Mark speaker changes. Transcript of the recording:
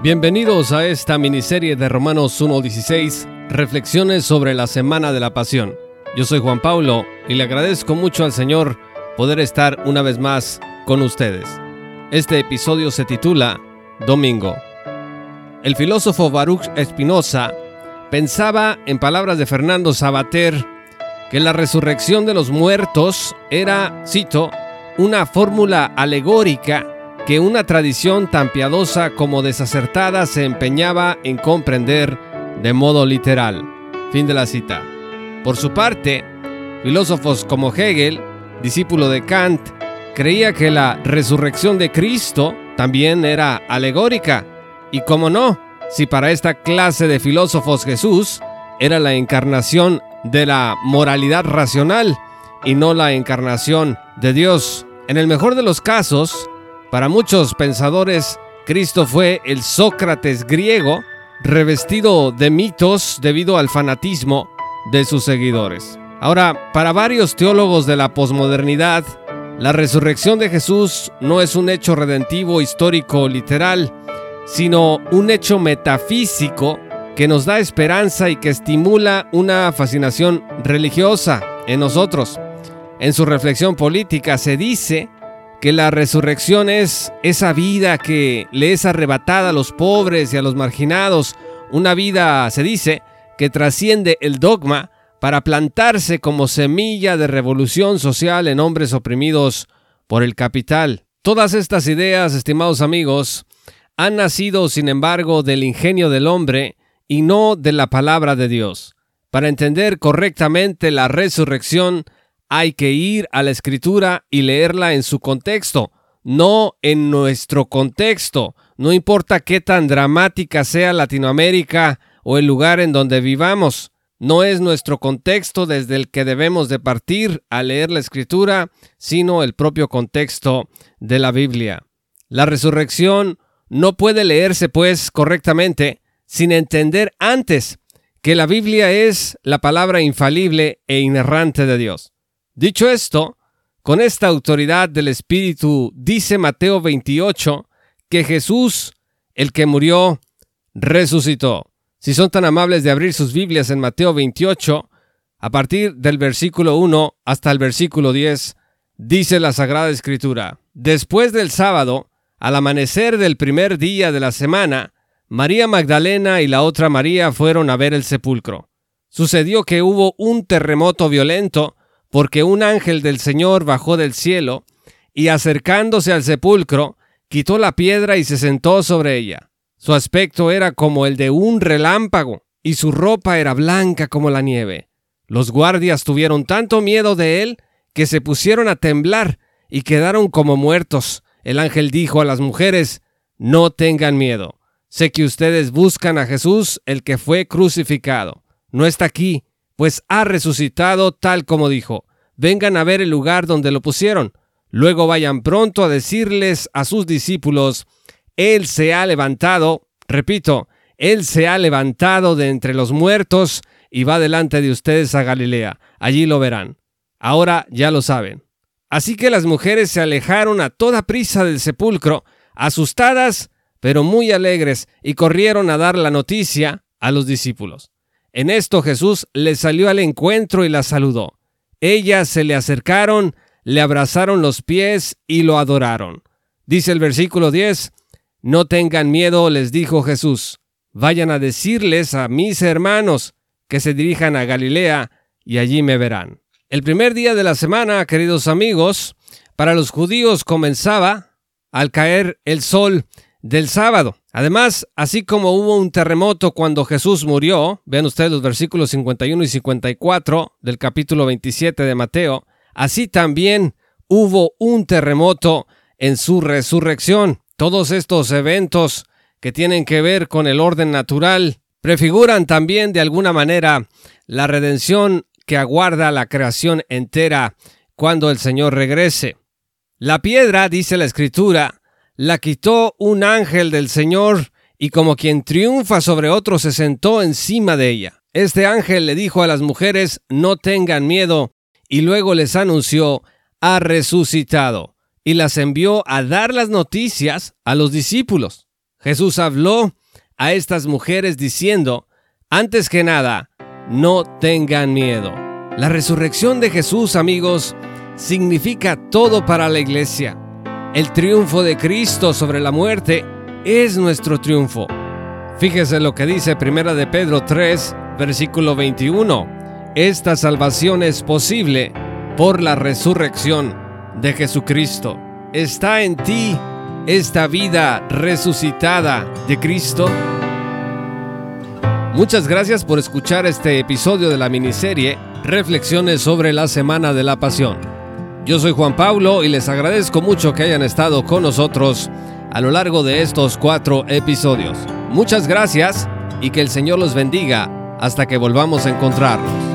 Speaker 1: Bienvenidos a esta miniserie de Romanos 1.16, Reflexiones sobre la Semana de la Pasión. Yo soy Juan Pablo y le agradezco mucho al Señor poder estar una vez más con ustedes. Este episodio se titula Domingo. El filósofo Baruch Espinosa pensaba, en palabras de Fernando Sabater, que la resurrección de los muertos era, cito, una fórmula alegórica que una tradición tan piadosa como desacertada se empeñaba en comprender de modo literal. Fin de la cita. Por su parte, filósofos como Hegel, discípulo de Kant, creía que la resurrección de Cristo también era alegórica. Y cómo no, si para esta clase de filósofos Jesús era la encarnación de la moralidad racional y no la encarnación de Dios. En el mejor de los casos, para muchos pensadores, Cristo fue el Sócrates griego revestido de mitos debido al fanatismo de sus seguidores. Ahora, para varios teólogos de la posmodernidad, la resurrección de Jesús no es un hecho redentivo histórico literal, sino un hecho metafísico que nos da esperanza y que estimula una fascinación religiosa en nosotros. En su reflexión política se dice que la resurrección es esa vida que le es arrebatada a los pobres y a los marginados, una vida, se dice, que trasciende el dogma para plantarse como semilla de revolución social en hombres oprimidos por el capital. Todas estas ideas, estimados amigos, han nacido, sin embargo, del ingenio del hombre y no de la palabra de Dios. Para entender correctamente la resurrección, hay que ir a la escritura y leerla en su contexto, no en nuestro contexto. No importa qué tan dramática sea Latinoamérica o el lugar en donde vivamos. No es nuestro contexto desde el que debemos de partir a leer la escritura, sino el propio contexto de la Biblia. La resurrección no puede leerse, pues, correctamente sin entender antes que la Biblia es la palabra infalible e inerrante de Dios. Dicho esto, con esta autoridad del Espíritu, dice Mateo 28, que Jesús, el que murió, resucitó. Si son tan amables de abrir sus Biblias en Mateo 28, a partir del versículo 1 hasta el versículo 10, dice la Sagrada Escritura, después del sábado, al amanecer del primer día de la semana, María Magdalena y la otra María fueron a ver el sepulcro. Sucedió que hubo un terremoto violento, porque un ángel del Señor bajó del cielo, y acercándose al sepulcro, quitó la piedra y se sentó sobre ella. Su aspecto era como el de un relámpago, y su ropa era blanca como la nieve. Los guardias tuvieron tanto miedo de él que se pusieron a temblar y quedaron como muertos. El ángel dijo a las mujeres, No tengan miedo. Sé que ustedes buscan a Jesús, el que fue crucificado. No está aquí, pues ha resucitado tal como dijo. Vengan a ver el lugar donde lo pusieron. Luego vayan pronto a decirles a sus discípulos, Él se ha levantado, repito, Él se ha levantado de entre los muertos y va delante de ustedes a Galilea. Allí lo verán. Ahora ya lo saben. Así que las mujeres se alejaron a toda prisa del sepulcro, asustadas, pero muy alegres, y corrieron a dar la noticia a los discípulos. En esto Jesús les salió al encuentro y la saludó. Ellas se le acercaron, le abrazaron los pies y lo adoraron. Dice el versículo 10, No tengan miedo, les dijo Jesús, vayan a decirles a mis hermanos que se dirijan a Galilea y allí me verán. El primer día de la semana, queridos amigos, para los judíos comenzaba al caer el sol del sábado. Además, así como hubo un terremoto cuando Jesús murió, vean ustedes los versículos 51 y 54 del capítulo 27 de Mateo, así también hubo un terremoto en su resurrección. Todos estos eventos que tienen que ver con el orden natural prefiguran también de alguna manera la redención que aguarda la creación entera cuando el Señor regrese. La piedra, dice la escritura, la quitó un ángel del Señor y como quien triunfa sobre otro se sentó encima de ella. Este ángel le dijo a las mujeres, no tengan miedo, y luego les anunció, ha resucitado, y las envió a dar las noticias a los discípulos. Jesús habló a estas mujeres diciendo, antes que nada, no tengan miedo. La resurrección de Jesús, amigos, significa todo para la iglesia. El triunfo de Cristo sobre la muerte es nuestro triunfo. Fíjese lo que dice Primera de Pedro 3, versículo 21. Esta salvación es posible por la resurrección de Jesucristo. ¿Está en ti esta vida resucitada de Cristo? Muchas gracias por escuchar este episodio de la miniserie Reflexiones sobre la Semana de la Pasión. Yo soy Juan Pablo y les agradezco mucho que hayan estado con nosotros a lo largo de estos cuatro episodios. Muchas gracias y que el Señor los bendiga hasta que volvamos a encontrarnos.